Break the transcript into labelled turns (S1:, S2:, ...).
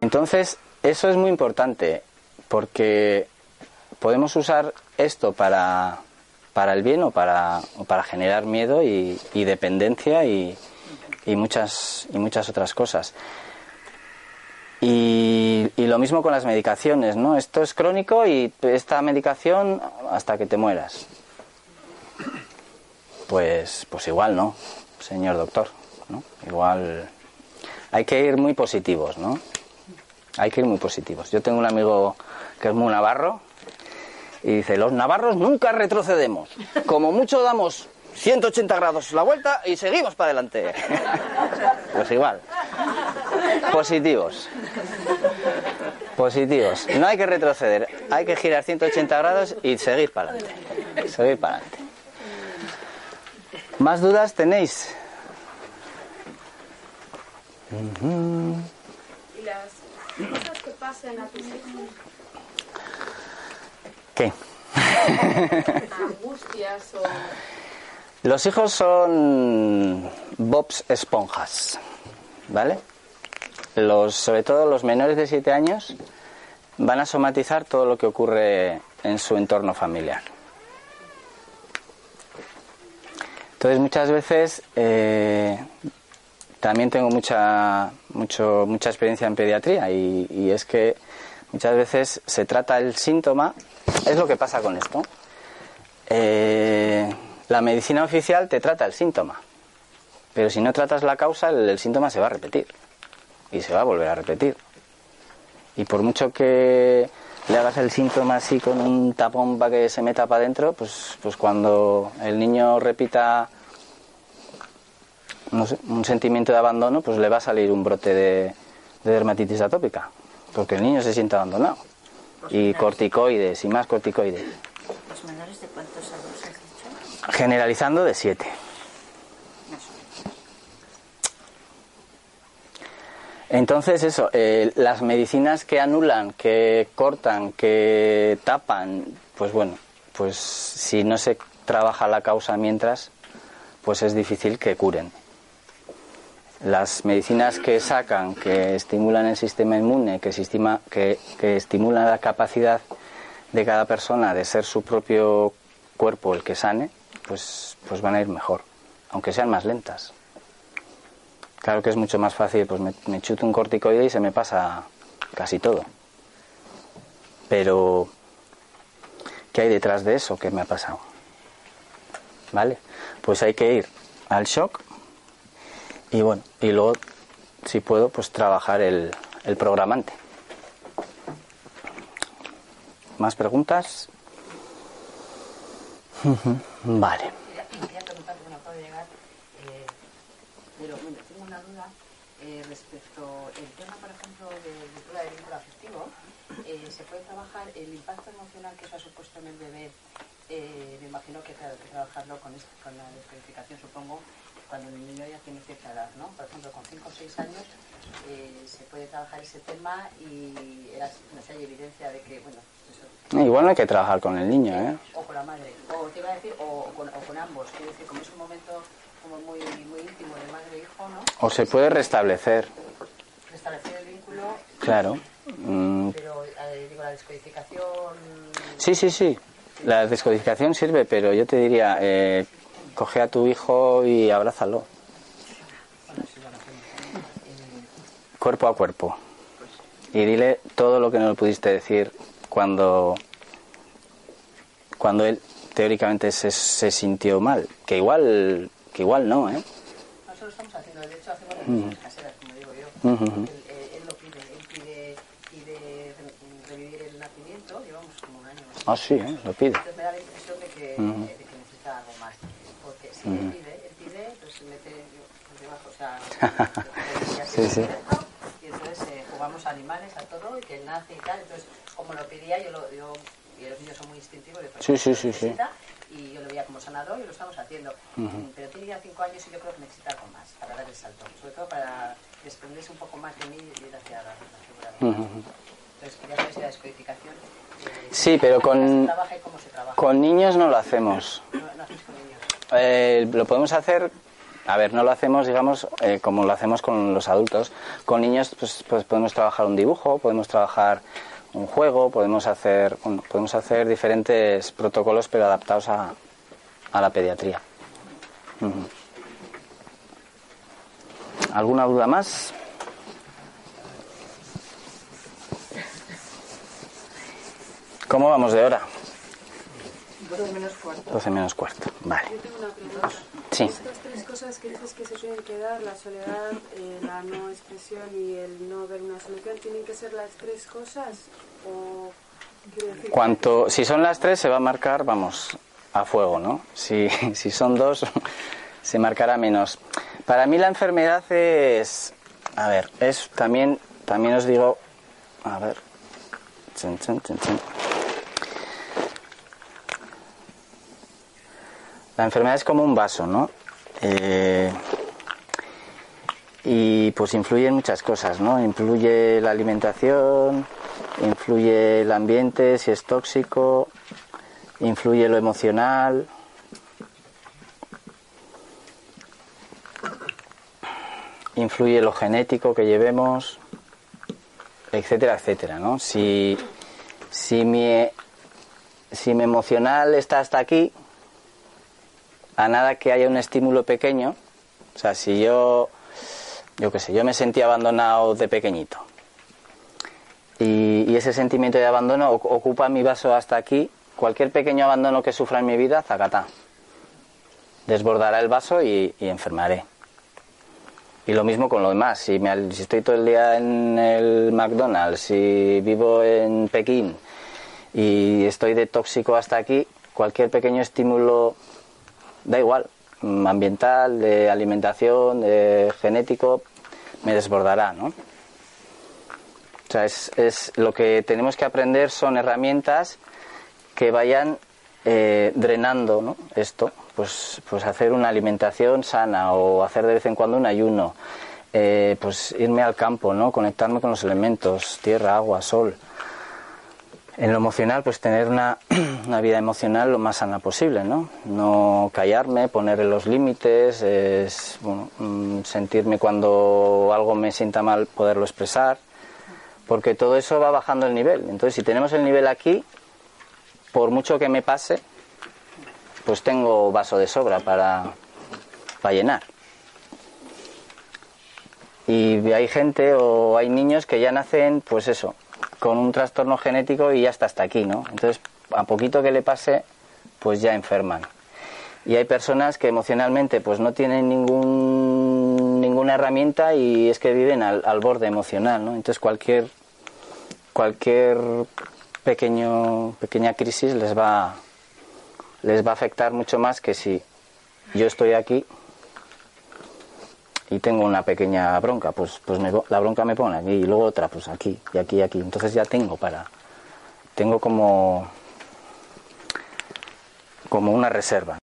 S1: Entonces, eso es muy importante porque podemos usar esto para, para el bien o para, para generar miedo y, dependencia y, y, muchas, y muchas otras cosas. Y, y, lo mismo con las medicaciones, ¿no? Esto es crónico y esta medicación hasta que te mueras. Pues, pues igual no, señor doctor, ¿no? Igual hay que ir muy positivos, ¿no? Hay que ir muy positivos. Yo tengo un amigo que es muy navarro y dice, los navarros nunca retrocedemos. Como mucho damos 180 grados la vuelta y seguimos para adelante. pues igual. Positivos. Positivos. No hay que retroceder. Hay que girar 180 grados y seguir para adelante. Seguir para adelante. ¿Más dudas tenéis?
S2: ¿Y las cosas que pasen a tus hijos?
S1: ¿Qué?
S2: Angustias o...
S1: Los hijos son bobs esponjas, ¿vale? Los, sobre todo los menores de 7 años van a somatizar todo lo que ocurre en su entorno familiar. Entonces muchas veces eh, también tengo mucha, mucho, mucha experiencia en pediatría y, es que muchas veces se trata el síntoma, es lo que pasa con esto. Eh, la medicina oficial te trata el síntoma, pero si no tratas la causa, el, el, síntoma se va a repetir y se va a volver a repetir. Y por mucho que le hagas el síntoma así con un tapón para que se meta para adentro, pues, pues cuando el niño repita un sentimiento de abandono, pues le va a salir un brote de, de dermatitis atópica, porque el niño se siente abandonado. Y corticoides y más corticoides.
S3: ¿Los menores de cuántos años has dicho?
S1: Generalizando de 7. Entonces eso, eh, las medicinas que anulan, que cortan, que tapan, pues bueno, pues si no se trabaja la causa mientras, pues es difícil que curen. Las medicinas que sacan, que estimulan el sistema inmune, que, sistema, que, que estimulan la capacidad de cada persona de ser su propio cuerpo el que sane, pues, pues van a ir mejor, aunque sean más lentas. Claro que es mucho más fácil, pues me, me, chuto un corticoide y se me pasa casi todo. Pero, ¿qué hay detrás de eso que me ha pasado? ¿Vale? Pues hay que ir al shock y bueno, y luego, si puedo, pues trabajar el, el programante. ¿Más preguntas? vale.
S3: respecto al tema, por ejemplo, de ruptura del vínculo afectivo, eh, se puede trabajar el impacto emocional que eso ha supuesto en el bebé. Eh, me imagino que, claro, que trabajarlo con, este, con la descodificación, supongo, cuando el niño ya tiene cierta edad, ¿no? Por ejemplo, con 5 o 6 años eh, se puede trabajar ese tema y no sé, hay evidencia de que, bueno, eso,
S1: Igual no hay que trabajar con el niño, ¿eh?
S3: O con la madre, o te iba a decir, o, o, con, o con ambos, quiero decir, como es un momento como muy, muy íntimo de madre e hijo, ¿no?
S1: O se puede restablecer.
S3: Restablecer el vínculo.
S1: Claro. Mm.
S3: Pero, eh, digo, la descodificación...
S1: Sí, sí, sí. La descodificación sirve, pero yo te diría, eh, coge a tu hijo y abrázalo. Cuerpo a cuerpo. Y dile todo lo que no le pudiste decir cuando, cuando él teóricamente se, se sintió mal. Que igual, que igual no, ¿eh?
S3: Nosotros estamos haciendo, de hecho hacemos revisiones caseras, como digo yo.
S1: Uh -huh
S3: él, él, lo pide, él pide, pide revivir el nacimiento, llevamos como un año.
S1: Ah, sí, ¿eh? lo pide.
S3: Entonces me da la impresión de que, uh -huh. de que necesita algo más. Porque si uh -huh. él pide, él pide, pues se mete por debajo, o sea,
S1: sí, sí.
S3: y entonces eh, jugamos a animales, a todo, y que él nace y tal. Entonces, como lo pedía, yo, lo, yo y los niños son muy instintivos, de
S1: sí, sí, sí, sí.
S3: y yo lo veía como sanador y lo estamos haciendo. Uh -huh. Pero tiene ya cinco años y yo creo que necesita algo más para dar el salto, sobre todo para desprenderse un poco más de mí y ir hacia la, la figura. -huh. Entonces, quería saber si la descodificación. Eh,
S1: sí, pero con,
S3: se trabaja y cómo se trabaja.
S1: con niños no lo hacemos.
S3: No, no hacéis con niños.
S1: eh, lo podemos hacer a ver, no lo hacemos, digamos, eh, como lo hacemos con los adultos. Con niños, pues, pues, podemos trabajar un dibujo, podemos trabajar un juego, podemos hacer, podemos hacer diferentes protocolos, pero adaptados a, a la pediatría. ¿Alguna duda más? ¿Cómo vamos de hora?
S3: 12 menos cuarto.
S1: 12 menos cuarto, vale.
S2: Yo tengo una pregunta.
S1: Sí.
S2: Estas tres cosas que dices que se suelen quedar, la soledad, eh, la no expresión y el no ver una solución, ¿tienen que ser las tres cosas? O, decir,
S1: Cuanto, si son las tres, se va a marcar, vamos, a fuego, ¿no? Si, si son dos, se marcará menos. Para mí la enfermedad es, a ver, es también, también os digo, a ver, chin, chin, chin, La enfermedad es como un vaso, ¿no? Eh, y pues influye en muchas cosas, ¿no? Influye la alimentación, influye el ambiente, si es tóxico, influye lo emocional. Influye lo genético que llevemos, etcétera, etcétera, ¿no? Si, si, mi, si mi emocional está hasta aquí, a nada que haya un estímulo pequeño, o sea, si yo, yo qué sé, yo me sentí abandonado de pequeñito y, ese sentimiento de abandono oc- ocupa mi vaso hasta aquí, cualquier pequeño abandono que sufra en mi vida, zacatá, desbordará el vaso y, enfermaré. Y lo mismo con lo demás, me si estoy todo el día en el McDonald's, si vivo en Pekín y estoy de tóxico hasta aquí, cualquier pequeño estímulo da igual, mm, ambiental, de alimentación, de genético, me desbordará, ¿no? O sea, es, es lo que tenemos que aprender son herramientas que vayan eh, drenando ¿no? esto, pues, pues hacer una alimentación sana o hacer de vez en cuando un ayuno, eh, pues irme al campo, ¿no? conectarme con los elementos, tierra, agua, sol. En lo emocional, pues tener una, una vida emocional lo más sana posible, ¿no? No callarme, poner los límites, es, bueno, mm, sentirme cuando algo me sienta mal, poderlo expresar, porque todo eso va bajando el nivel. Entonces, si tenemos el nivel aquí, por mucho que me pase, pues tengo vaso de sobra para, para llenar. Y hay gente o hay niños que ya nacen, pues eso, con un trastorno genético y ya está hasta aquí, ¿no? Entonces, a poquito que le pase, pues ya enferman. Y hay personas que emocionalmente pues no tienen ningún, ninguna herramienta y es que viven al, borde emocional, ¿no? Entonces cualquier, cualquier pequeño, pequeña crisis les va, les va a afectar mucho más que si yo estoy aquí y tengo una pequeña bronca, pues, pues me la bronca me pone aquí y luego otra, pues aquí y aquí y aquí. Entonces ya tengo para, tengo como, como una reserva.